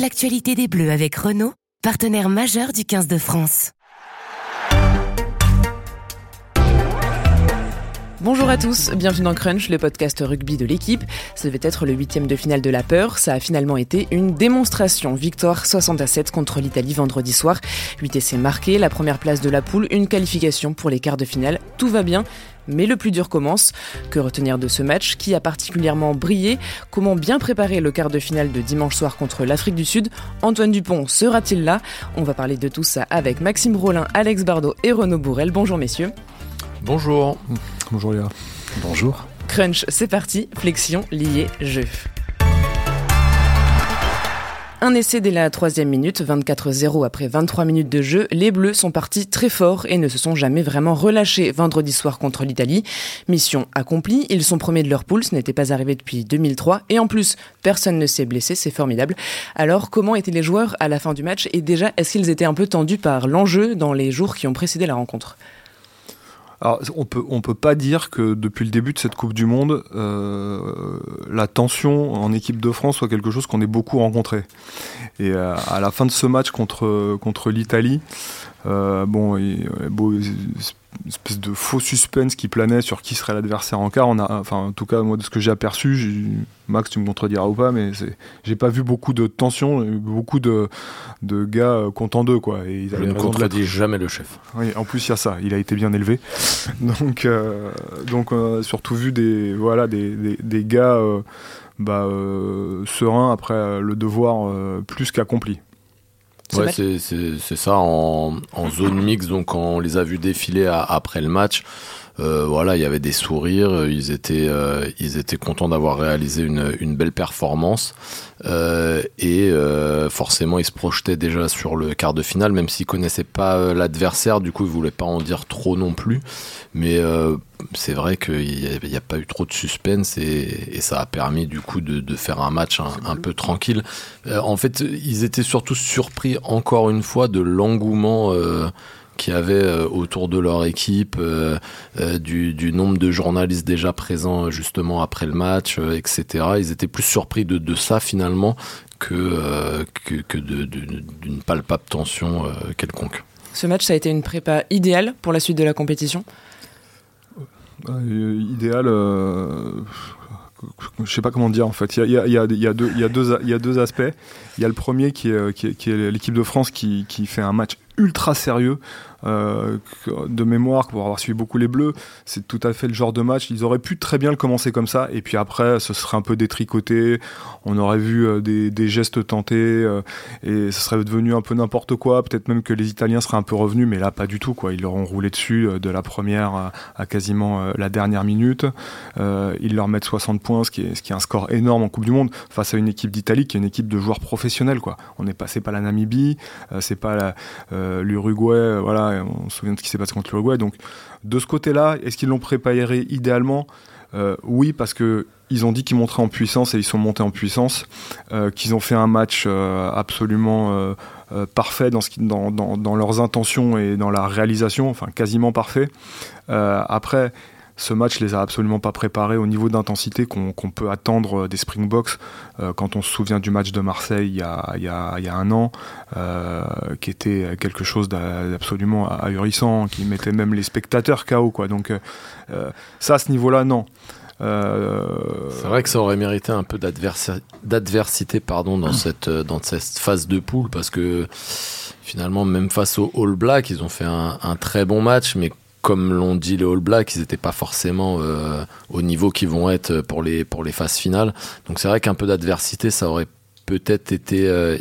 l'actualité des Bleus avec Renault, partenaire majeur du 15 de France. Bonjour à tous, bienvenue dans Crunch, le podcast rugby de l'équipe. Ça devait être le huitième de finale de la peur, ça a finalement été une démonstration. Victoire 60 à 7 contre l'Italie vendredi soir. 8 essais marqués, la première place de la poule, une qualification pour les quarts de finale. Tout va bien, mais le plus dur commence. Que retenir de ce match Qui a particulièrement brillé? Comment bien préparer le quart de finale de dimanche soir contre l'Afrique du Sud? Antoine Dupont sera-t-il là? On va parler de tout ça avec Maxime Rollin, Alex Bardot et Renaud Bourrel. Bonjour messieurs. Bonjour. Bonjour Léa. Bonjour. Crunch, c'est parti. Flexion, lié, jeu. Un essai dès la troisième minute, 24-0 après 23 minutes de jeu, les Bleus sont partis très fort et ne se sont jamais vraiment relâchés vendredi soir contre l'Italie. Mission accomplie, ils sont premiers de leur poule, ce n'était pas arrivé depuis 2003 et en plus, personne ne s'est blessé, c'est formidable. Alors, comment étaient les joueurs à la fin du match et déjà, est-ce qu'ils étaient un peu tendus par l'enjeu dans les jours qui ont précédé la rencontre? On peut, peut pas dire que depuis le début de cette Coupe du Monde, euh, la tension en équipe de France soit quelque chose qu'on ait beaucoup rencontré. Et euh, à la fin de ce match contre, l'Italie, euh, bon, espèce de faux suspense qui planait sur qui serait l'adversaire en quart. On a, enfin, en tout cas, moi, de ce que j'ai aperçu, Max, tu me contrediras ou pas, mais j'ai pas vu beaucoup de tension, beaucoup de, de gars euh, contents d'eux, quoi. Et ils Je ne contredis jamais le chef. Oui, en plus, il y a ça. Il a été bien élevé. donc, euh, donc on a surtout vu des, voilà, des, des, des gars euh, bah, sereins après le devoir plus qu'accompli. Ouais, c'est ça en, en zone mixte. Donc, on les a vus défiler après le match, voilà, il y avait des sourires, ils étaient, euh, ils étaient contents d'avoir réalisé une, belle performance. Euh, et euh, forcément ils se projetaient déjà sur le quart de finale, même s'ils connaissaient pas euh, l'adversaire, du coup ils voulaient pas en dire trop non plus, mais c'est vrai qu'il n'y a, pas eu trop de suspense et, ça a permis du coup de, faire un match un peu tranquille. en fait, ils étaient surtout surpris encore une fois de l'engouement qui avaient euh, autour de leur équipe, euh, euh, du, du, nombre de journalistes déjà présents justement après le match, etc. Ils étaient plus surpris de, de ça finalement que, que, que d'une palpable tension quelconque. Ce match, ça a été une prépa idéale pour la suite de la compétition? Idéal je sais pas comment dire en fait. Il y a, deux, aspects. Il y a le premier qui est, est l'équipe de France qui, fait un match ultra sérieux. Euh, de mémoire, pour avoir suivi beaucoup les Bleus, c'est tout à fait le genre de match. Ils auraient pu très bien le commencer comme ça, et puis après, ce serait un peu détricoté. On aurait vu euh, des, gestes tentés, euh, et ce serait devenu un peu n'importe quoi. Peut-être même que les Italiens seraient un peu revenus, mais là, pas du tout. Quoi. Ils leur ont roulé dessus de la première à, quasiment la dernière minute. ils leur mettent 60 points, ce qui, est, un score énorme en Coupe du Monde, face à une équipe d'Italie qui est une équipe de joueurs professionnels. Quoi. On est passé pas la Namibie, c'est pas l'Uruguay, voilà, on se souvient de ce qui s'est passé contre l'Uruguay. Donc, de ce côté-là, est-ce qu'ils l'ont préparé idéalement? Euh, Oui, parce que ils ont dit qu'ils montraient en puissance et ils sont montés en puissance, qu'ils ont fait un match absolument parfait dans, dans, leurs intentions et dans la réalisation, enfin quasiment parfait. après, ce match les a absolument pas préparés au niveau d'intensité qu'on peut attendre euh, des Springboks euh, quand on se souvient du match de Marseille il y a, il y a, il y a un an, euh, qui était quelque chose d'absolument ahurissant, qui mettait même les spectateurs KO. Quoi. Donc euh, ça, à ce niveau-là, non. C'est vrai que ça aurait mérité un peu d'adversité pardon dans cette dans cette phase de poule parce que finalement même face aux All Blacks ils ont fait un, un très bon match mais comme l'ont dit les All Blacks, ils n'étaient pas forcément euh, au niveau qu'ils vont être pour les, phases finales. Donc c'est vrai qu'un peu d'adversité, ça aurait peut-être été euh,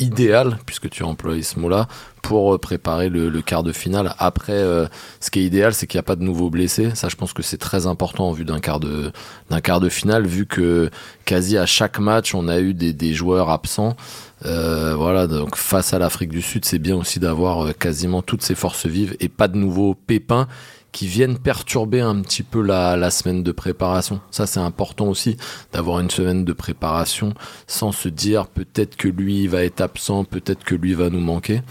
idéal, puisque tu employé ce mot-là, pour euh, préparer le, quart de finale. Après, ce qui est idéal, c'est qu'il n'y a pas de nouveaux blessés. Ça, je pense que c'est très important en vue d'un quart de d'un quart de finale, vu que quasi à chaque match, on a eu des, des joueurs absents. Euh, voilà, donc face à l'Afrique du Sud, c'est bien aussi d'avoir euh, quasiment toutes ces forces vives et pas de nouveaux pépins qui viennent perturber un petit peu la, la semaine de préparation. Ça, c'est important aussi d'avoir une semaine de préparation sans se dire peut-être que lui va être absent, peut-être que lui va nous manquer.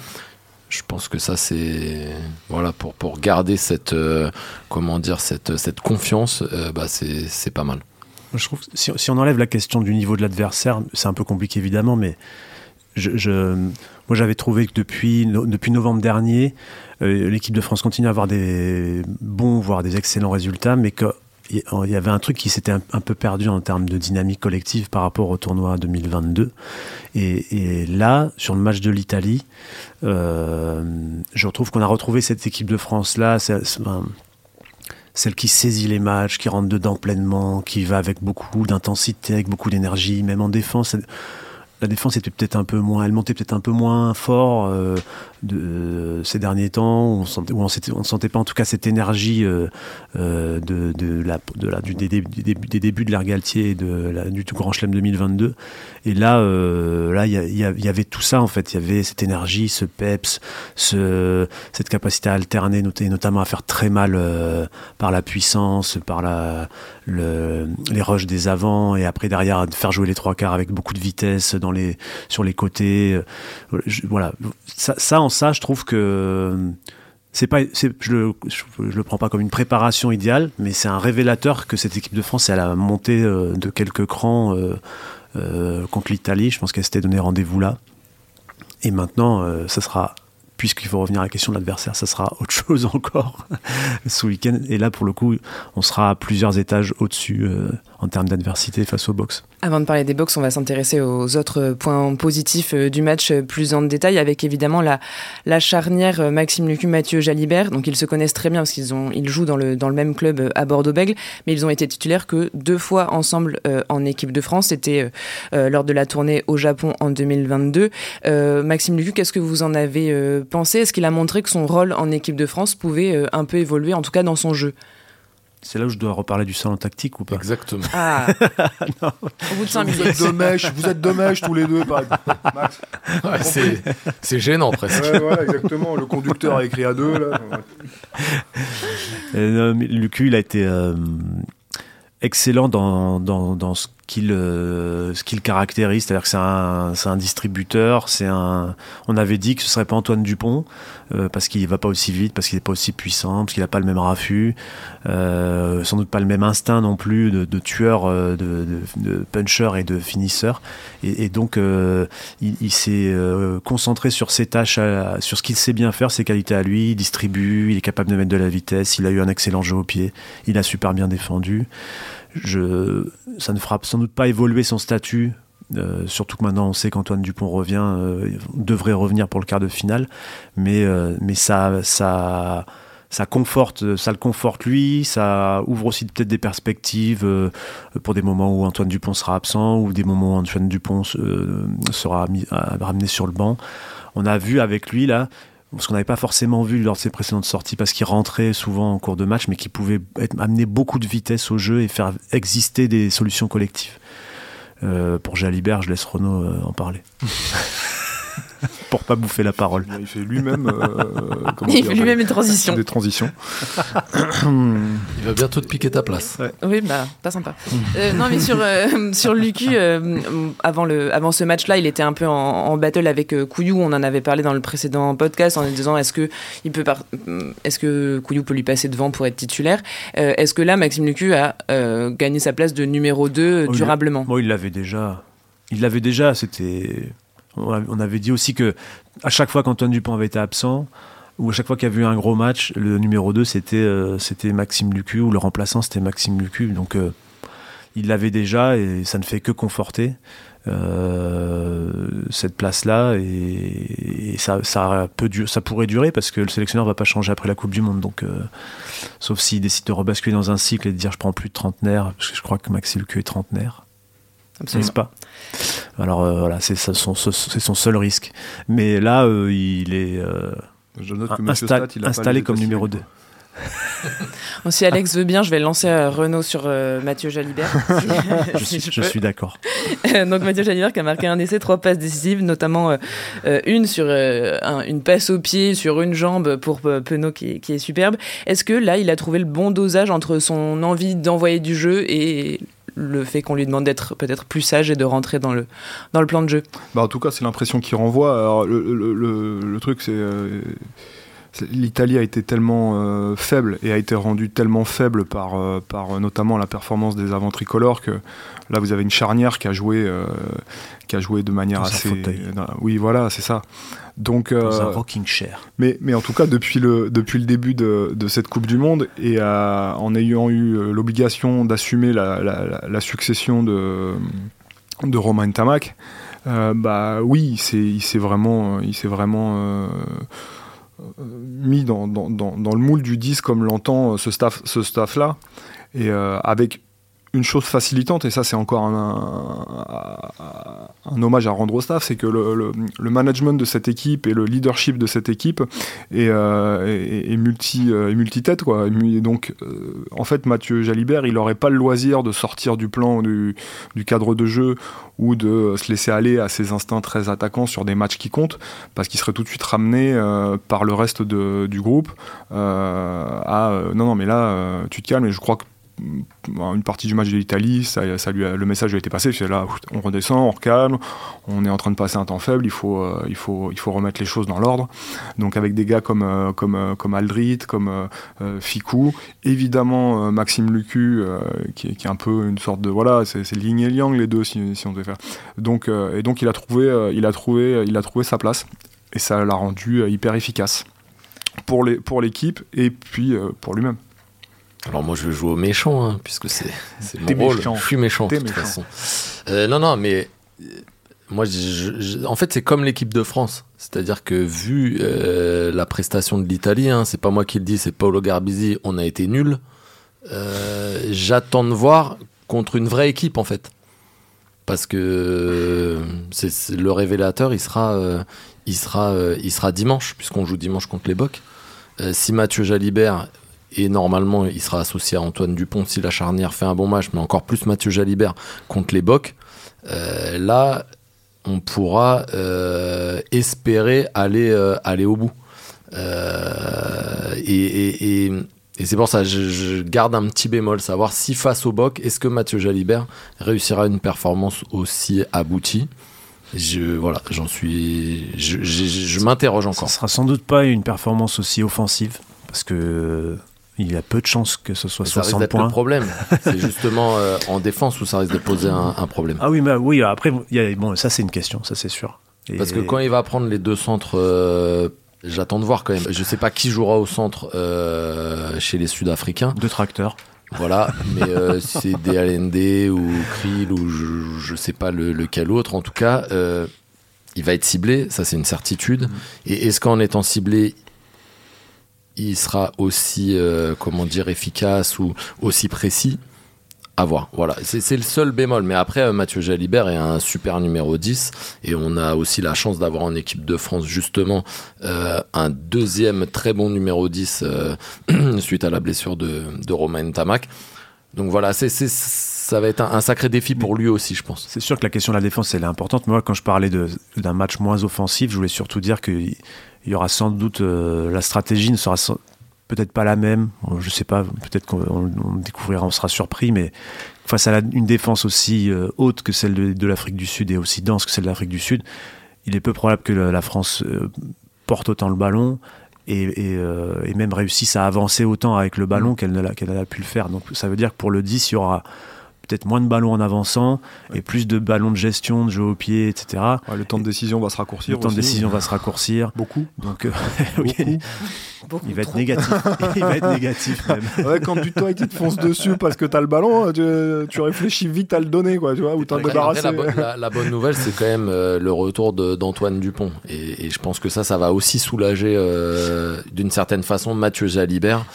Je pense que ça, c'est voilà pour pour garder cette euh, comment dire cette cette confiance, bah c'est c'est pas mal. Je trouve si, si on enlève la question du niveau de l'adversaire, c'est un peu compliqué évidemment, mais je, moi, j'avais trouvé que depuis, depuis novembre dernier, l'équipe de France continue à avoir des bons, voire des excellents résultats, mais que il y avait un truc qui s'était un, peu perdu en termes de dynamique collective par rapport au tournoi 2022. Et, là, sur le match de l'Italie, euh, je retrouve qu'on a retrouvé cette équipe de France-là, celle qui saisit les matchs, qui rentre dedans pleinement, qui va avec beaucoup d'intensité, avec beaucoup d'énergie, même en défense la défense était peut-être un peu moins, elle montait peut-être un peu moins fort euh, de, ces derniers temps, où on sentait, où on, sentait pas en tout cas cette énergie euh, euh, du, des, des, débuts de l'ère Galtier et de la, du Grand Chelem 2022. Et là, là, il y, avait tout ça en fait. Il y avait cette énergie, ce peps, ce, cette capacité à alterner, notamment à faire très mal par la puissance, par la, le, les rushs des avants et après derrière de faire jouer les trois quarts avec beaucoup de vitesse dans les, sur les côtés. Euh, voilà, ça, ça, en ça, je trouve que c'est pas, je le, je, le prends pas comme une préparation idéale, mais c'est un révélateur que cette équipe de France, elle a monté euh, de quelques crans euh, contre l'Italie. Je pense qu'elle s'était donné rendez-vous là. Et maintenant, ça sera puisqu'il faut revenir à la question de l'adversaire, ça sera autre chose encore ce week-end. Et là, pour le coup, on sera à plusieurs étages au-dessus euh, en termes d'adversité face au box. Avant de parler des box, on va s'intéresser aux autres points positifs euh, du match euh, plus en détail, avec évidemment la, la charnière Maxime Lucu, Mathieu Jalibert. Donc ils se connaissent très bien parce qu'ils ils jouent dans le, dans le même club à Bordeaux-Bègles, mais ils ont été titulaires que deux fois ensemble en équipe de France. C'était lors de la tournée au Japon en 2022. Maxime Lucu, qu'est-ce que vous en avez pensé Est-ce qu'il a montré que son rôle en équipe de France pouvait un peu évoluer, en tout cas dans son jeu? C'est là où je dois reparler du salon tactique ou pas? Exactement. Ah Au bout de 5 minutes. Vous êtes mèche, vous êtes mèche tous les deux, Max. c'est gênant presque. Ouais, exactement. Le conducteur a écrit à deux. Là. Euh, Lucu, il a été euh, excellent dans, dans, dans ce qu'il euh, ce qu'il caractérise, c'est-à-dire que c'est un, un, distributeur, c'est un. On avait dit que ce serait pas Antoine Dupont euh, parce qu'il va pas aussi vite, parce qu'il est pas aussi puissant, parce qu'il a pas le même raffut, euh, sans doute pas le même instinct non plus de, de tueur, euh, de, de, de, puncher et de finisseur. Et, et donc euh, il, il s'est concentré sur ses tâches, sur ce qu'il sait bien faire, ses qualités à lui. Il distribue, il est capable de mettre de la vitesse, il a eu un excellent jeu au pied, il a super bien défendu je, ça ne fera sans doute pas évoluer son statut. Euh, surtout que maintenant on sait qu'Antoine Dupont revient, euh, devrait revenir pour le quart de finale, mais, euh, ça conforte, ça le conforte lui, ça ouvre aussi peut-être des perspectives pour des moments où Antoine Dupont sera absent ou des moments où Antoine Dupont sera mis, ramené sur le banc. On a vu avec lui là ce qu'on n'avait pas forcément vu lors de ses précédentes sorties, parce qu'il rentrait souvent en cours de match, mais qui pouvait amener beaucoup de vitesse au jeu et faire exister des solutions collectives. Euh, pour Jalibert, je laisse Renaud euh, en parler. pour pas bouffer la parole. Il fait lui-même. Euh, il fait lui-même une transition. Des transitions. il va bientôt te piquer ta place. Oui, bah pas sympa. Euh, non, mais sur euh, sur Lucu, avant le avant ce match-là, il était un peu en, battle avec Couillou. On en avait parlé dans le précédent podcast en disant est-ce que il peut est-ce que Couillou peut lui passer devant pour être titulaire? Est-ce que là, Maxime Lucu a gagné sa place de numéro 2 durablement? Bon, il l'avait déjà. Il l'avait déjà. C'était on avait dit aussi que à chaque fois qu'Antoine Dupont avait été absent, ou à chaque fois qu'il y avait eu un gros match, le numéro 2 c'était euh, c'était Maxime Lucu, ou le remplaçant c'était Maxime Lucu. Donc euh, il l'avait déjà et ça ne fait que conforter euh, cette place-là et, ça, ça, peut, ça pourrait durer parce que le sélectionneur ne va pas changer après la Coupe du Monde. Donc, sauf s'il décide de rebasculer dans un cycle et de dire je prends plus de trentenaire, parce que je crois que Maxime Lucu est trentenaire. N'est-ce pas Alors euh, voilà, c'est son, son, seul risque. Mais là, euh, il est euh, installé comme numéro 2. si Alex veut bien, je vais lancer Renault sur Mathieu Jalibert. je, suis d'accord. Donc Mathieu Jalibert qui a marqué un essai, trois passes décisives, notamment une sur une passe au pied, sur une jambe pour Penaud qui, qui, est superbe. Est-ce que là, il a trouvé le bon dosage entre son envie d'envoyer du jeu et le fait qu'on lui demande d'être peut-être plus sage et de rentrer dans le, dans le plan de jeu bah En tout cas, c'est l'impression qu'il renvoie. Alors, le, le, le, truc, c'est. Euh, l'Italie a été tellement euh, faible et a été rendue tellement faible par, euh, par notamment la performance des avants tricolores que là vous avez une charnière qui a joué, qui a joué de manière assez. oui, voilà, c'est ça. Donc, Dans un rocking chair. Mais, mais en tout cas, depuis le, depuis le début de, de cette Coupe du Monde et en ayant eu l'obligation d'assumer la, la, la, succession de, de Romain Tamac, bah oui, il s'est vraiment, il s'est vraiment euh, mis dans, dans, dans, le moule du 10 comme l'entend euh, ce staff, ce staff là et euh, avec une chose facilitante, et ça c'est encore un, hommage à rendre au staff, c'est que le, management de cette équipe et le leadership de cette équipe est, est, multi, est multitête. Quoi. Et donc en fait Mathieu Jalibert, il n'aurait pas le loisir de sortir du plan du, cadre de jeu ou de se laisser aller à ses instincts très attaquants sur des matchs qui comptent, parce qu'il serait tout de suite ramené par le reste du groupe à non non mais là tu te calmes et je crois que une partie du match de l'Italie, ça, ça lui le message a été passé, c'est là, on redescend, on recalme, on est en train de passer un temps faible, il faut, euh, il faut, il faut remettre les choses dans l'ordre. Donc avec des gars comme, euh, comme, euh, comme Aldrit, comme Ficou, évidemment Maxime Lucu, qui, est un peu une sorte de, voilà, c'est Ling et Liang les deux, si, si on devait faire. Donc, et donc il a, trouvé, il, a trouvé, il a trouvé sa place, et ça l'a rendu hyper efficace pour l'équipe pour et puis pour lui-même. Alors moi je vais jouer au méchant, hein, puisque c'est mon rôle. Je suis méchant de toute façon. Euh, non, non, mais euh, moi, en fait, c'est comme l'équipe de France. C'est-à-dire que vu euh, la prestation de l'Italie, hein, c'est pas moi qui le dis, c'est Paolo Garbisi, on a été nul. J'attends de voir contre une vraie équipe en fait, parce que c'est le révélateur, il sera, il sera, il sera dimanche, puisqu'on joue dimanche contre les Bocs. si Mathieu Jalibert et normalement il sera associé à Antoine Dupont si la charnière fait un bon match, mais encore plus Mathieu Jalibert contre les Bocs. Euh, là, on pourra euh, espérer aller, euh, aller au bout. et, c'est pour ça que je, garde un petit bémol, savoir si face au Boc, est-ce que Mathieu Jalibert réussira une performance aussi aboutie? Je voilà, j'en suis, je, je m'interroge encore. Ce sera sans doute pas une performance aussi offensive parce que il y a peu de chances que ce soit ça 60 risque points. le problème. c'est justement euh, en défense où ça risque de poser un, problème. Ah oui, mais oui. Après, bon, ça c'est une question, ça c'est sûr. Parce que quand il va prendre les deux centres, euh, j'attends de voir quand même. Je sais pas qui jouera au centre euh, chez les Sud-Africains. Deux tracteurs. Voilà, mais c'est des LND ou Krill ou je, ne sais pas lequel autre. En tout cas, il va être ciblé, ça c'est une certitude. Mm. Et est-ce qu'en étant ciblé, il sera aussi, euh, comment dire, efficace ou aussi précis à voir. Voilà, c'est le seul bémol. Mais après, euh, Mathieu Jalibert est un super numéro 10 et on a aussi la chance d'avoir en équipe de France justement euh, un deuxième très bon numéro 10 suite à la blessure de, Romain Tamac. Donc voilà, ça va être un, sacré défi pour lui aussi, je pense. C'est sûr que la question de la défense, elle est importante. Moi, quand je parlais d'un match moins offensif, je voulais surtout dire qu'il y aura sans doute euh, la stratégie ne sera peut-être pas la même. Je sais pas, peut-être qu'on découvrira, on sera surpris, mais face à une défense aussi euh, haute que celle de, l'Afrique du Sud et aussi dense que celle de l'Afrique du Sud, il est peu probable que la France euh, porte autant le ballon et, même réussisse à avancer autant avec le ballon mmh. qu'elle n'a pu le faire. Donc ça veut dire que pour le 10, il y aura peut-être moins de ballons en avançant et plus de ballons de gestion, de jeu au pied, etc. le temps de décision va se raccourcir. Le temps de décision va se raccourcir. Beaucoup. Donc, euh, il va être négatif. il va être négatif même. Ouais, quand du il te fonce dessus parce que tu as le ballon, tu, tu, réfléchis vite à le donner, quoi, tu vois, ou t'en débarrasser. La, la, bonne nouvelle, c'est quand même euh, le retour d'Antoine Dupont. Et, et, je pense que ça, ça va aussi soulager euh, d'une certaine façon Mathieu Jalibert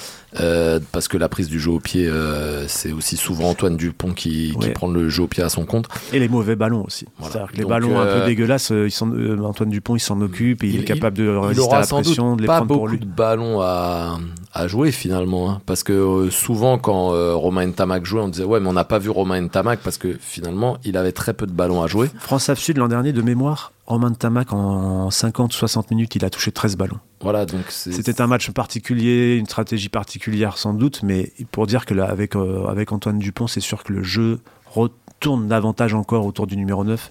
euh, parce que la prise du jeu au pied, euh, c'est aussi souvent Antoine Dupont qui, qui, prend le jeu au pied à son compte. Et les mauvais ballons aussi. les ballons un peu euh, dégueulasses, ils sont, Antoine Dupont il s'en occupe, et il, est capable de résister à la pression, de les pas prendre beaucoup de ballons à, à jouer finalement, hein. parce que souvent quand Romain Ntamak jouait, on disait ouais mais on n'a pas vu Romain Ntamak parce que finalement il avait très peu de ballons à jouer. France Sud l'an dernier de mémoire, Romain Tamac, en 50-60 minutes, il a touché 13 ballons. Voilà, donc C'était un match particulier, une stratégie particulière sans doute, mais pour dire que là, avec, euh, avec Antoine Dupont, c'est sûr que le jeu retourne davantage encore autour du numéro 9.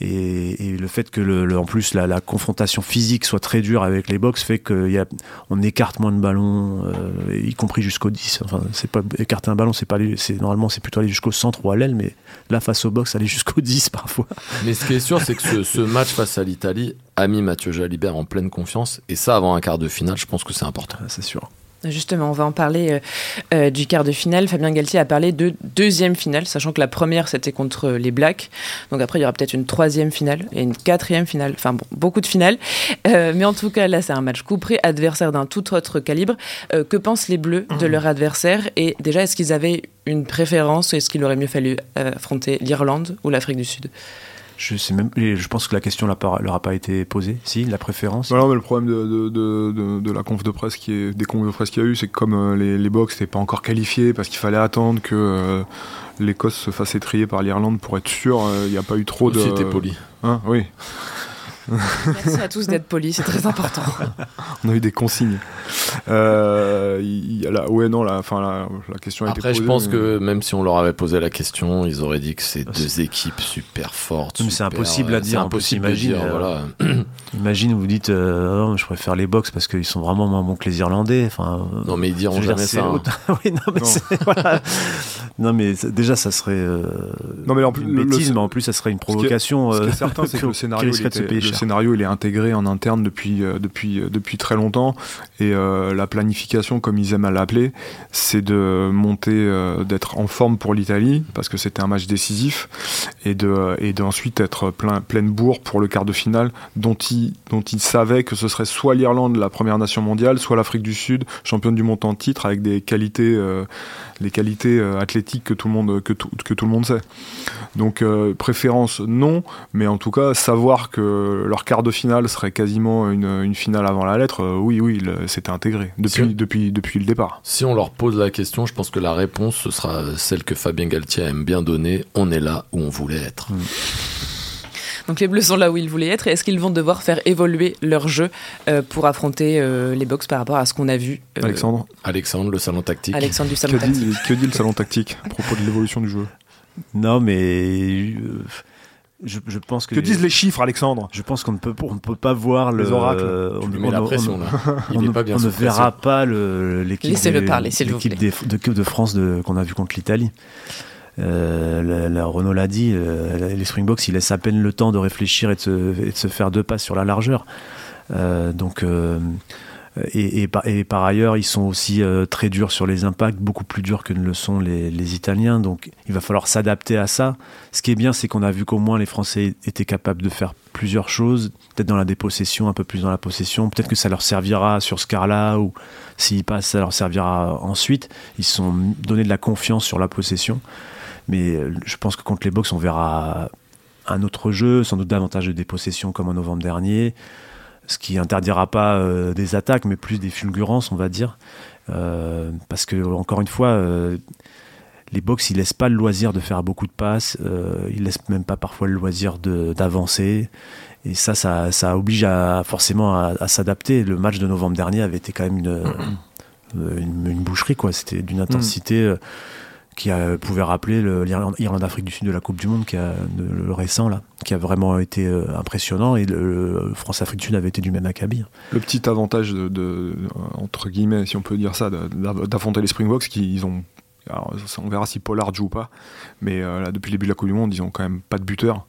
Et, le fait que, le, en plus, la, confrontation physique soit très dure avec les box fait qu'on écarte moins de ballons, euh, y compris jusqu'au 10. Enfin, c'est pas écarter un ballon, c'est pas c'est normalement c'est plutôt aller jusqu'au centre ou à l'aile, mais là face au box, aller jusqu'au 10 parfois. Mais ce qui est sûr, c'est que ce, match face à l'Italie a mis Mathieu Jalibert en pleine confiance, et ça avant un quart de finale, je pense que c'est important. C'est sûr. Justement, on va en parler euh, euh, du quart de finale. Fabien Galtier a parlé de deuxième finale, sachant que la première c'était contre les Blacks. Donc après, il y aura peut-être une troisième finale et une quatrième finale. Enfin bon, beaucoup de finales. Euh, mais en tout cas, là, c'est un match couperé, adversaire d'un tout autre calibre. que pensent les Bleus de leur adversaire? Et déjà, est-ce qu'ils avaient une préférence Est-ce qu'il aurait mieux fallu affronter l'Irlande ou l'Afrique du Sud? Je sais même, je pense que la question leur a pas été posée. Si, la préférence. Non, mais le problème de, de, de, la conf de presse qui est, des confs de presse qu'il y a eu, c'est que comme euh, les, les box n'étaient pas encore qualifiés parce qu'il fallait attendre que euh, l'Écosse se fasse étrier par l'Irlande pour être sûr, euh, il n'y a pas eu trop de. C'était poli. Hein, oui. Merci à tous d'être polis, c'est très important. On a eu des consignes. Euh, ouais, non, la, fin, la, la question a Après, été posée, je pense que même si on leur avait posé la question, ils auraient dit que c'est deux équipes super fortes. Mais c'est impossible à dire. impossible imagine, dire, voilà. imagine, vous dites, euh, oh, je préfère les box parce qu'ils sont vraiment moins bons que les Irlandais. Enfin, non, mais ils diront jamais ça. Hein. oui, non, mais, voilà. non, mais déjà, ça serait euh, non, mais en plus, une bêtise, mais en plus, ça serait une provocation. Ce qui est, certain, c'est que le scénario, le scénario, il est intégré en interne depuis, depuis, depuis très longtemps. Et euh, la planification, comme ils aiment à l'appeler, c'est de monter, euh, d'être en forme pour l'Italie, parce que c'était un match décisif, et de et d'ensuite être plein, pleine bourre pour le quart de finale, dont ils dont il savaient que ce serait soit l'Irlande, la première nation mondiale, soit l'Afrique du Sud, championne du monde en titre, avec des qualités, euh, les qualités athlétiques que tout le monde que tout, que tout le monde sait. Donc préférence non, mais en tout cas savoir que leur quart de finale serait quasiment une, une finale avant la lettre, oui oui, c'était intégré depuis, depuis, depuis le départ. Si on leur pose la question, je pense que la réponse ce sera celle que Fabien Galtier aime bien donner on est là où on voulait être. Mm. Donc les Bleus sont là où ils voulaient être. Est-ce qu'ils vont devoir faire évoluer leur jeu euh, pour affronter euh, les Box par rapport à ce qu'on a vu euh, Alexandre Alexandre, le salon tactique. Alexandre du salon que tactique. Dit, que dit le salon tactique à propos de l'évolution du jeu? Non, mais je, je, pense que, que disent les chiffres, Alexandre? Je pense qu'on ne peut, on ne peut pas voir les le, oracles. on, on, la pression, là. Il on, pas bien on ne verra pas l'équipe de, de, France qu'on a vu contre l'Italie. Euh, la, Renault l'a dit, euh, les Springboks, ils laissent à peine le temps de réfléchir et de se, et de se faire deux passes sur la largeur. Euh, donc et, par ailleurs, ils sont aussi euh, très durs sur les impacts, beaucoup plus durs que ne le sont les, les Italiens. Donc il va falloir s'adapter à ça. Ce qui est bien, c'est qu'on a vu qu'au moins les Français étaient capables de faire plusieurs choses, peut-être dans la dépossession, un peu plus dans la possession. Peut-être que ça leur servira sur ce quart-là, ou s'ils passent, ça leur servira ensuite. Ils se sont donné de la confiance sur la possession. Mais euh, je pense que contre les Box, on verra un autre jeu, sans doute davantage de dépossession comme en novembre dernier ce qui interdira pas euh, des attaques, mais plus des fulgurances, on va dire. Euh, parce que, encore une fois, euh, les box, ils laissent pas le loisir de faire beaucoup de passes, ils laissent même pas parfois le loisir d'avancer. Et ça, ça, oblige à, forcément à, s'adapter. Le match de novembre dernier avait été quand même une, une, boucherie, quoi. C'était d'une intensité qui a, pouvait rappeler l'Irlande-Afrique du Sud de la Coupe du Monde, qui a, le, récent, là, qui a vraiment été euh, impressionnant, et le, France-Afrique du Sud avait été du même acabit. Le petit avantage, de, entre guillemets, si on peut dire ça, d'affronter les Springboks, qui ont on verra si Pollard joue ou pas, mais euh, là, depuis le début de la Coupe du Monde, ils ont quand même pas de buteur.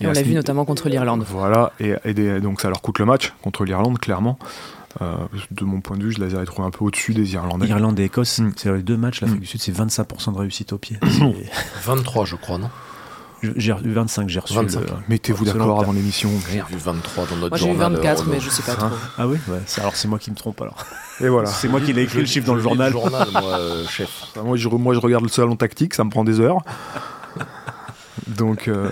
Et, on l'a vu notamment contre l'Irlande. Voilà, et, donc ça leur coûte le match contre l'Irlande, clairement. Euh, de mon point de vue, je les ai trouvés un peu au-dessus des Irlandais. Irlande et Écosse, mm. c'est les deux matchs. L'Afrique mm. du Sud, c'est 25% de réussite au pied. 23, je crois, non j'ai 25, j'ai reçu. Mettez-vous d'accord avant l'émission. J'ai vu 23 dans notre moi, J'ai vu 24, mais je sais pas trop. Ah oui ouais. Alors c'est moi qui me trompe alors. Et voilà. C'est moi qui ai écrit le chiffre dans le journal. journal moi, euh, chef. moi, je, moi, je regarde le salon tactique, ça me prend des heures. Donc, euh,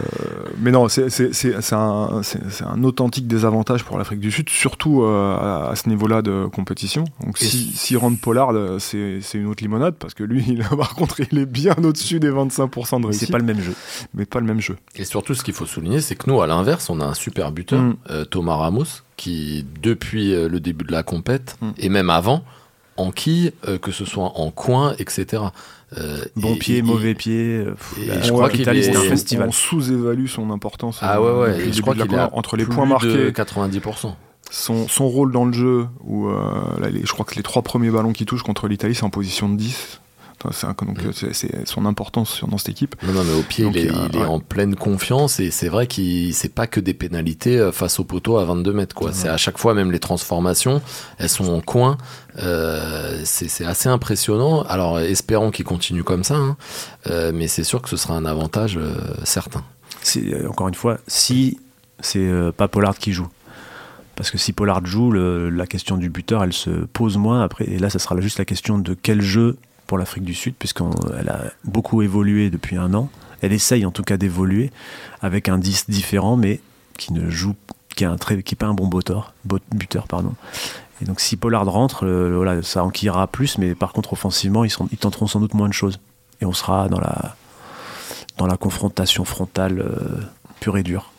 mais non, c'est un, un, authentique désavantage pour l'Afrique du Sud, surtout euh, à, ce niveau-là de compétition. Donc, si, si Rand Pollard, euh, c'est une autre limonade, parce que lui, il, par contre, il est bien au-dessus des 25% de réussite. C'est pas le même jeu. Mais pas le même jeu. Et surtout, ce qu'il faut souligner, c'est que nous, à l'inverse, on a un super buteur, mm. Thomas Ramos, qui, depuis le début de la compète, mm. et même avant, en quille, que ce soit en coin, etc. bon pied, mauvais pied. je crois qu'il est un festival. On sous-évalue son importance. Ah ouais, ouais. Et je crois qu'il a entre les points marqués. 90%. Son, son, rôle dans le jeu, où je crois que les trois premiers ballons qu'il touche contre l'Italie, c'est en position de 10 donc mm. c'est son importance dans cette équipe. Non, non mais au pied, il, est, en pleine confiance et c'est vrai qu'il c'est pas que des pénalités euh, face au poteau à 22 mètres. quoi. C'est à chaque fois, même les transformations, elles sont en coin. Euh, c'est assez impressionnant. Alors espérons qu'il continue comme ça, hein. euh, mais c'est sûr que ce sera un avantage certain. Encore une fois, si c'est pas Pollard qui joue. Parce que si Pollard joue, la question du buteur, elle se pose moins. Après, et là, ça sera juste la question de quel jeu pour l'Afrique du Sud, puisqu'elle a beaucoup évolué depuis un an. Elle essaye en tout cas d'évoluer avec un 10 différent, mais qui ne joue, qui pas un bon buteur, buteur pardon. Et donc si Pollard rentre, euh, voilà, ça enquillera plus, mais par contre offensivement, ils, sont, ils tenteront sans doute moins de choses. Et on sera dans la, dans la confrontation frontale euh, pure et dure.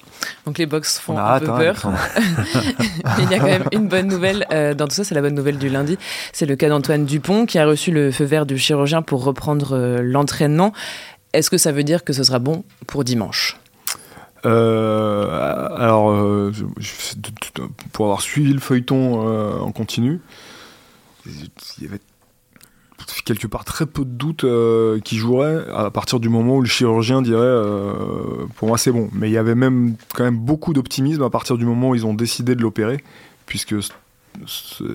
Donc les box font un peu peur. il y a quand même une bonne nouvelle euh, dans tout ça, c'est la bonne nouvelle du lundi. C'est le cas d'Antoine Dupont qui a reçu le feu vert du chirurgien pour reprendre euh, l'entraînement. Est-ce que ça veut dire que ce sera bon pour dimanche? Euh, alors, pour avoir suivi le feuilleton en continu, il y avait quelque part très peu de doutes euh, qui jouerait à partir du moment où le chirurgien dirait euh, pour moi c'est bon. Mais il y avait même quand même beaucoup d'optimisme à partir du moment où ils ont décidé de l'opérer, puisque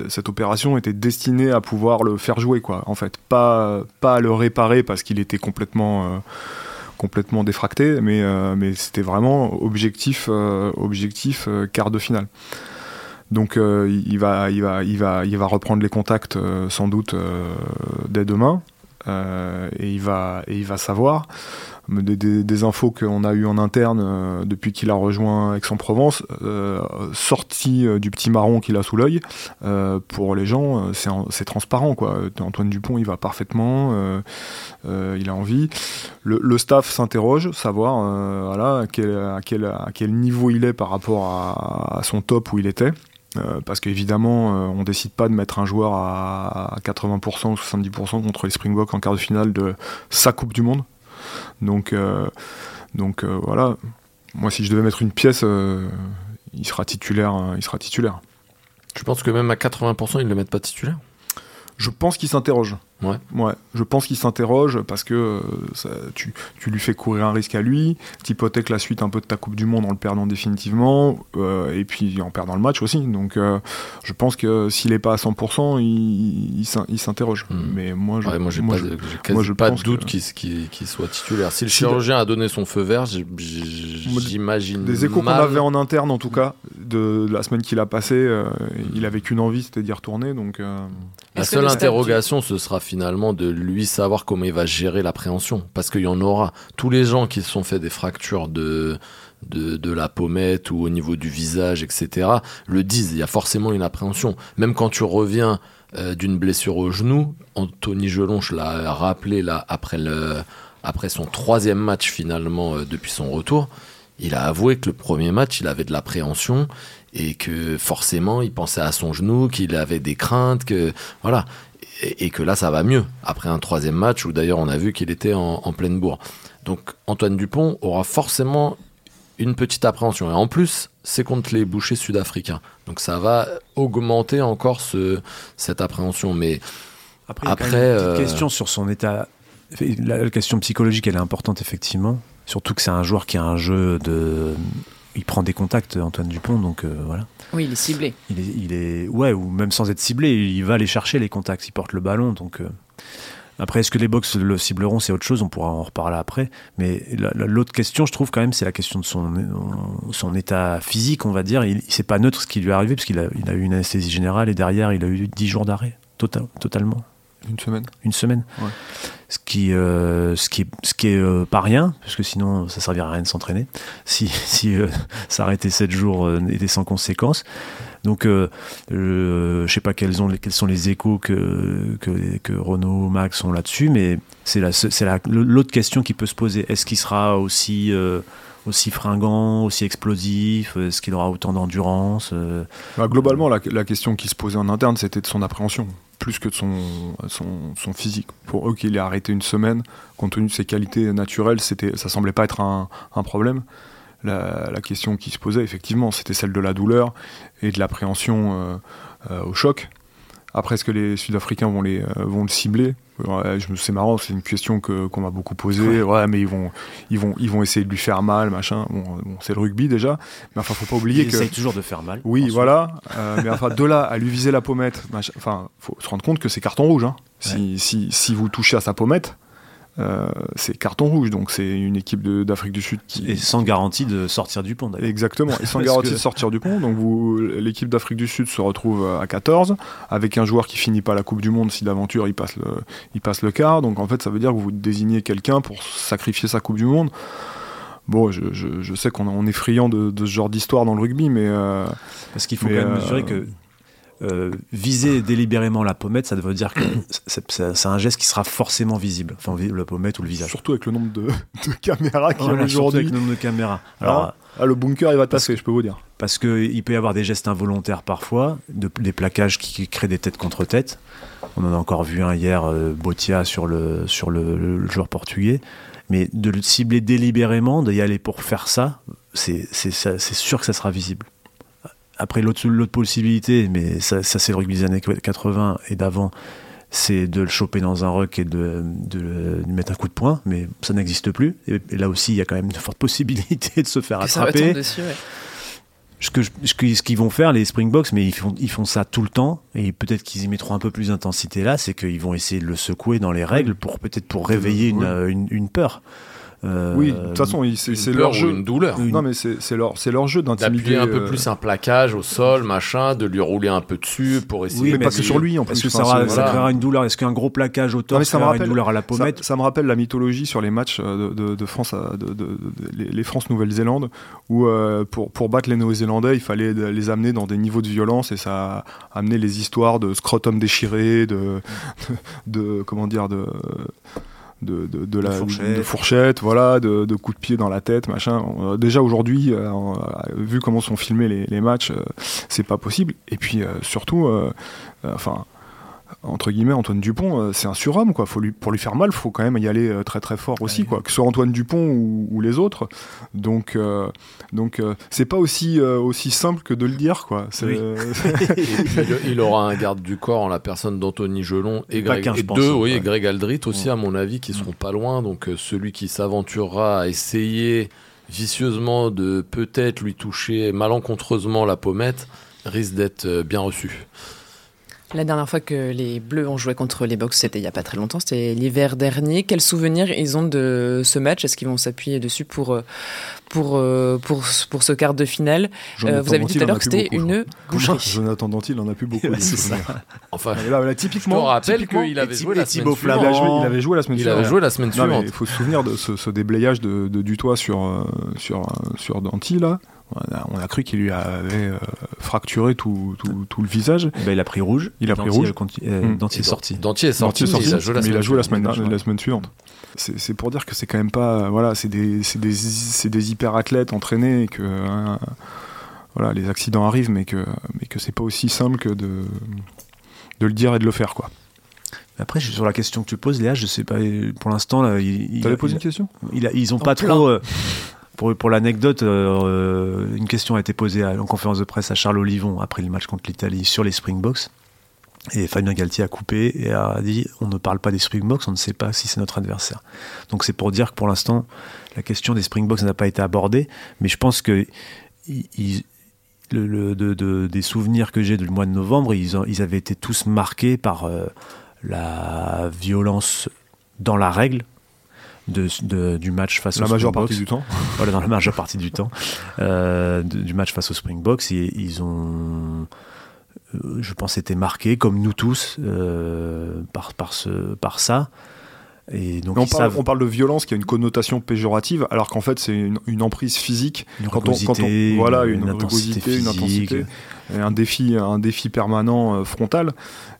cette opération était destinée à pouvoir le faire jouer quoi. En fait, pas pas à le réparer parce qu'il était complètement euh, complètement défracté, mais mais c'était vraiment objectif objectif quart de finale. Donc euh, il, va, reprendre les contacts euh, sans doute euh, dès demain. et, il va, savoir des, infos qu'on a eues en interne depuis qu'il a rejoint Aix-en-Provence, sorti du petit marron qu'il a sous l'œil. pour les gens, c'est transparent. Quoi. Antoine Dupont, il va parfaitement, il a envie. Le, staff s'interroge, savoir à, quel, niveau il est par rapport à son top où il était. Euh, parce qu'évidemment, euh, on décide pas de mettre un joueur à, 80% ou 70% contre les Springboks en quart de finale de sa Coupe du Monde. Donc, euh, donc voilà. Moi, si je devais mettre une pièce, il sera titulaire. il sera titulaire. Tu penses que même à 80%, ils ne le mettent pas titulaire? Je pense qu'il s'interroge. Ouais. ouais. Je pense qu'il s'interroge parce que euh, tu, tu, lui fais courir un risque à lui, tu hypothèques la suite un peu de ta Coupe du Monde en le perdant définitivement, euh, et puis en perdant le match aussi. Donc euh, je pense que s'il n'est pas à 100%, il, il, s'interroge. Hmm. Mais moi, je, moi, j'ai pas, de, pas de doute qu'il soit titulaire. Si le chirurgien a donné son feu vert, j'imagine. Des échos qu'on avait en interne, en tout cas, de, la semaine qu'il a passée, il avait qu'une envie, c'était d'y retourner. Donc, la seule interrogation, ce sera finalement de lui savoir comment il va gérer l'appréhension. Parce qu'il y en aura. Tous les gens qui se sont fait des fractures de, de, la pommette ou au niveau du visage, etc., le disent. Il y a forcément une appréhension. Même quand tu reviens euh, d'une blessure au genou, Anthony Gelonche l'a rappelé là après, le, après son troisième match finalement euh, depuis son retour. Il a avoué que le premier match, il avait de l'appréhension et que forcément, il pensait à son genou, qu'il avait des craintes, que voilà et, que là ça va mieux après un troisième match où d'ailleurs on a vu qu'il était en, pleine bourre. Donc Antoine Dupont aura forcément une petite appréhension et en plus c'est contre les bouchers sud-africains. Donc ça va augmenter encore ce, cette appréhension. Mais après, après une euh, question sur son état. La question psychologique elle est importante effectivement. Surtout que c'est un joueur qui a un jeu de il prend des contacts, Antoine Dupont, donc euh, voilà. Oui, il est ciblé. Il est, il est, ouais, ou même sans être ciblé, il va aller chercher les contacts, il porte le ballon, donc. Euh. Après, est-ce que les box le cibleront C'est autre chose, on pourra en reparler après. Mais l'autre question, je trouve quand même, c'est la question de son, son état physique, on va dire. Il, c'est pas neutre ce qui lui est arrivé, parce qu'il a, il a eu une anesthésie générale et derrière, il a eu 10 jours d'arrêt, total, totalement. Une semaine. Une semaine. Ce qui, euh, ce qui est, ce qui est euh, pas rien, parce que sinon ça servirait à rien de s'entraîner. Si, si euh, s'arrêter 7 jours était sans conséquence. Donc, je sais pas quels, ont, quels sont les échos que, que, que Renault, Max ont là-dessus, mais c'est l'autre question qui peut se poser. Est-ce qu'il sera aussi aussi fringant, aussi explosif? Est-ce qu'il aura autant d'endurance bah, Globalement, la, la, question qui se posait en interne, c'était de son appréhension plus que de son, physique. Pour eux qu'il ait arrêté une semaine, compte tenu de ses qualités naturelles, c'était, ça semblait pas être un, problème. La, question qui se posait, effectivement, c'était celle de la douleur et de l'appréhension au choc. Après, est-ce que les Sud-Africains vont, les, vont le cibler? C'est marrant, c'est une question que qu'on m'a beaucoup posée. Ouais. mais ils vont, ils vont, ils vont essayer de lui faire mal, machin. Bon, c'est le rugby déjà, mais enfin, faut pas oublier ils que. toujours de faire mal. Oui, voilà. Euh, mais enfin, de là à lui viser la pommette, enfin, faut se rendre compte que c'est carton rouge. Hein. Si, si, si vous touchez à sa pommette, euh, c'est carton rouge. Donc c'est une équipe d'Afrique du Sud qui et sans garantie de sortir du pont. Exactement, et sans garantie de sortir du pont. Donc l'équipe d'Afrique du Sud se retrouve à 14 avec un joueur qui finit pas la Coupe du Monde si d'aventure il passe le, il passe le quart. Donc en fait ça veut dire que vous désignez quelqu'un pour sacrifier sa Coupe du Monde. Bon, je, je, sais qu'on est friand de, ce genre d'histoire dans le rugby, mais. Euh, Parce qu'il faut quand même mesurer euh, que euh, viser délibérément la pommette, ça veut dire que c'est un geste qui sera forcément visible. Enfin, la pommette ou le visage. Surtout avec le nombre de, caméras qu'il y a aujourd'hui. avec le nombre de caméras. Alors, ah, le bunker, il va tasser, je peux vous dire. Parce qu'il peut y avoir des gestes involontaires parfois, des plaquages qui, créent des têtes contre têtes. On en a encore vu un hier, euh, Botia sur, le, sur le, joueur portugais. Mais de le cibler délibérément, d'y aller pour faire ça, c'est sûr que ça sera visible. Après, l'autre possibilité, mais ça, c'est le rugby des années 80 et d'avant, c'est de le choper dans un ruck et de, lui mettre un coup de poing, mais ça n'existe plus. Et, là aussi, il y a quand même une forte possibilité de se faire attraper. Ce que ce qu'ils vont faire les Springboks, mais ils font ils font ça tout le temps et peut-être qu'ils y mettront un peu plus d'intensité là, c'est qu'ils vont essayer de le secouer dans les règles pour peut-être pour réveiller une peur. Euh, oui, de toute façon, c'est leur jeu. Une douleur. Non, mais c'est leur, leur jeu d'intimider. D'appuyer un peu euh, plus un plaquage au sol, machin, de lui rouler un peu dessus pour essayer. Oui, mais pas que sur lui en plus. que ça, créera une douleur Est-ce qu'un gros plaquage au torse ça une douleur à la pommette ça, me rappelle la mythologie sur les matchs euh, de, France, de, les France-Nouvelle-Zélande, où pour, pour battre les Néo-Zélandais, il fallait les amener dans des niveaux de violence et ça a amené les histoires de scrotum déchiré, de, de comment dire, de de, de, la fourchette. fourchette. voilà, de, coups de pied dans la tête, machin. Euh, déjà aujourd'hui, euh, vu comment sont filmés les, les matchs, euh, c'est pas possible. Et puis surtout, enfin entre guillemets, Antoine Dupont, euh, c'est un surhomme, quoi. Faut lui, pour lui faire mal, faut quand même y aller euh, très très fort aussi, quoi. Que ce soit Antoine Dupont ou, les autres. Donc, euh, donc c'est pas aussi, aussi simple que de le dire, quoi. il, aura un garde du corps en la personne d'Anthony Gelon et, Greg, et deux, oui, et Greg Aldrit aussi, à mon avis, qui seront pas loin. Donc, celui qui s'aventurera à essayer vicieusement de peut-être lui toucher malencontreusement la pommette risque d'être bien reçu. La dernière fois que les Bleus ont joué contre les Box, c'était il n'y a pas très longtemps, c'était l'hiver dernier. Quels souvenirs ils ont de ce match? Est-ce qu'ils vont s'appuyer dessus pour, euh, pour, euh, pour, pour, ce quart de finale? Euh, Vous avez dit tout à l'heure que c'était une boucherie. Jonathan Dantil il en a plus beaucoup. ça. Enfin, là, typiquement, je te rappelle qu'il avait joué la semaine suivante. Il avait joué la semaine suivante. Il avait joué la semaine suivante. Il faut se souvenir de ce, déblayage de, de Dutoit sur, sur, sur Dantil, là. On a, cru qu'il lui avait euh, fracturé tout, tout, le visage. Ben, il a pris rouge. Il a pris rouge. Euh, hmm. Dentier est sorti. Dentier est sorti. Il a joué la semaine, il a joué la semaine, la semaine suivante. C'est pour dire que c'est quand même pas. Voilà, c'est des, des, des hyper athlètes entraînés et que. Hein, voilà, les accidents arrivent, mais que, mais que c'est pas aussi simple que de, de le dire et de le faire, quoi. Après, sur la question que tu poses, Léa, je sais pas. Pour l'instant, là, il, T'avais posé une question? Ils ont pas trop. Euh, pour, l'anecdote, euh, une question a été posée en conférence de presse à Charles Olivon après le match contre l'Italie sur les Springboks. Et Fabien Galtier a coupé et a dit on ne parle pas des Springboks, on ne sait pas si c'est notre adversaire. Donc c'est pour dire que pour l'instant, la question des Springboks n'a pas été abordée, mais je pense que des souvenirs que j'ai du mois de novembre, ils, ils, avaient été tous marqués par euh, la violence dans la règle, de, du match face la majeure partie du temps. Voilà, dans la majeure partie du temps euh, du match face aux Springboks. Et, ils ont, euh, je pense, été marqués, comme nous tous, euh, par, par, ce, par ça. Et donc, on, parle, savent on parle de violence qui a une connotation péjorative, alors qu'en fait c'est une, une emprise physique. une quand on- quand on- rugosité, voilà, une une physique. intensité. et un défi, un défi permanent euh, frontal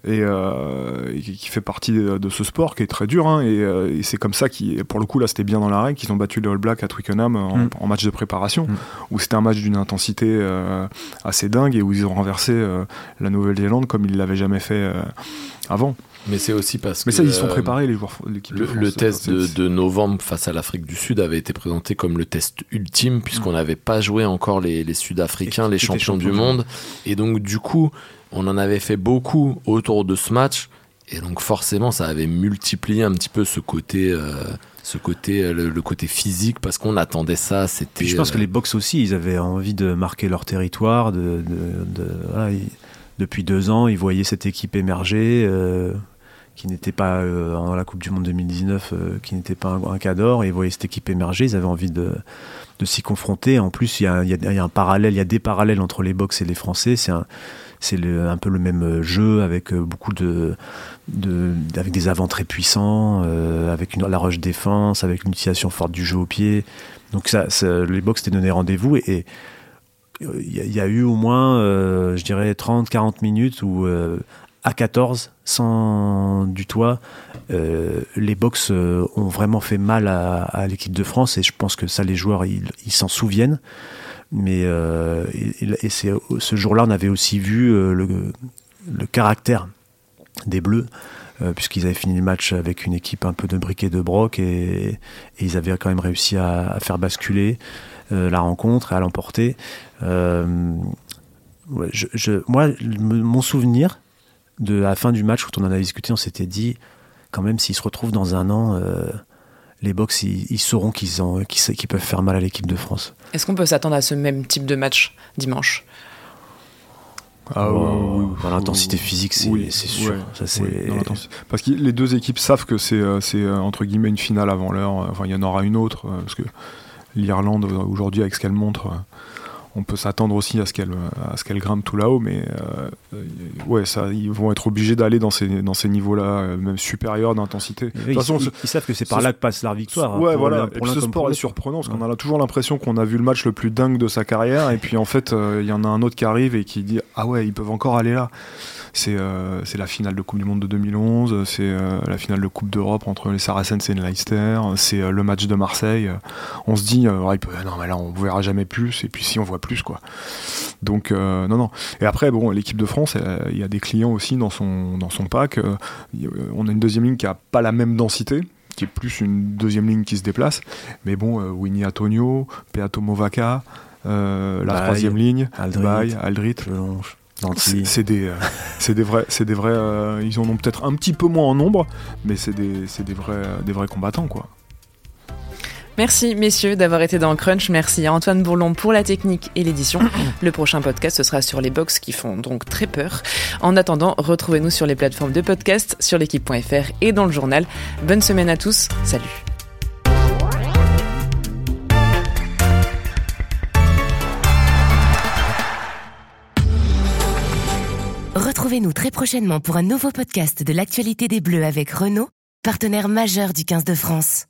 et, euh, et qui fait partie de, de ce sport qui est très dur. hein, et euh, et c'est comme ça qui, pour le coup, là, c'était bien dans la règle qu'ils ont battu les All Blacks à Twickenham en, Mm. en match de préparation, Mm. où c'était un match d'une intensité assez dingue et où ils ont renversé la Nouvelle-Zélande comme ils l'avaient jamais fait avant. Mais c'est aussi parce Mais que ça, ils sont euh, préparés les joueurs, l'équipe de Le, France. le test de, novembre face à l'Afrique du Sud avait été présenté comme le test ultime puisqu'on n'avait pas joué encore les, les Sud-Africains, les champions du champions du monde. Et donc du coup, on en avait fait beaucoup autour de ce match. Et donc forcément, ça avait multiplié un petit peu ce côté, euh, ce côté, euh, le, le côté physique parce qu'on attendait ça. C'était. Je pense que les box aussi, ils avaient envie de marquer leur territoire. De, de- de- voilà, ils- depuis deux ans, ils voyaient cette équipe émerger, euh, qui n'était pas euh, la Coupe du Monde 2019, euh, qui n'était pas un, un cas et Ils voyaient cette équipe émerger, ils avaient envie de, de s'y confronter. En plus, il y a, un parallèle, il y a des parallèles entre les box et les Français. C'est un, c'est un peu le même jeu avec euh, beaucoup de, de avec des avants très puissants, euh, avec la rush défense, avec une utilisation forte du jeu au pied. Donc ça, les box t'es donné rendez-vous et euh, il y, a- eu au moins, euh, je dirais, 30-40 minutes où euh, à 14, sans du toit, euh, les box euh, ont vraiment fait mal à, l'équipe de France et je pense que ça, les joueurs, ils s'en souviennent. Mais euh, ce jour-là, on avait aussi vu le, caractère des Bleus, puisqu'ils avaient fini le match avec une équipe un peu de briquet de broc et, ils avaient quand même réussi à, faire basculer la rencontre et à l'emporter. Moi, mon souvenir de la fin du match, quand on en a discuté, on s'était dit, quand même, s'ils se retrouvent dans un an, euh, les Box, ils, ils sauront qu'ils ont- qu'ils qu'ils peuvent faire mal à l'équipe de France. Est-ce qu'on peut s'attendre à ce même type de match dimanche? Ah, oui, oui, l'intensité physique, c'est Oui, sûr. ouais, Ça, c'est- Oui. Parce que les deux équipes savent que c'est euh, euh, entre guillemets une finale avant l'heure. Enfin, il y en aura une autre parce que l'Irlande aujourd'hui avec ce qu'elle montre, euh, on peut s'attendre aussi à ce qu'elle à ce qu'elle grimpe tout là-haut. Mais euh, ouais, ça, ils vont être obligés d'aller dans ces dans ces niveaux-là, euh, même supérieurs d'intensité. De Oui, toute façon, ils, savent que c'est par là que passe leur victoire. hein, ouais, voilà. Et puis ce sport est surprenant parce qu'on a toujours l'impression qu'on a vu le match le plus dingue de sa carrière, et puis en fait, euh, il y en a un autre qui arrive et qui dit ah ouais, ils peuvent encore aller là. C'est euh, c'est la finale de Coupe du Monde de 2011, c'est euh, la finale de Coupe d'Europe entre les Saracens et le Leicester, c'est euh, le match de Marseille. On se dit ouais, peut- non mais là on verra jamais plus, et puis si on voit plus quoi. Donc euh, non non. Et après bon, l'équipe de France, il y a des clients aussi dans son dans son pack. On a une deuxième ligne qui a pas la même densité qui est plus une deuxième ligne qui se déplace. Mais bon, euh, Winnie Antonio, Peato Movaca, euh, la troisième ligne, Aldrit. Aldrit. C'est Danty. c'est des, euh, c'est des vrais, c'est des vrais. euh, ils en ont peut-être un petit peu moins en nombre, mais c'est des, c'est des vrais, des vrais combattants quoi. Merci messieurs d'avoir été dans Crunch. Merci à Antoine Bourlon pour la technique et l'édition. Le prochain podcast ce sera sur les box qui font donc très peur. En attendant, retrouvez-nous sur les plateformes de podcast, sur l'équipe.fr et dans le journal. Bonne semaine à tous. Salut. Retrouvez-nous très prochainement pour un nouveau podcast de l'actualité des Bleus avec Renault, partenaire majeur du 15 de France.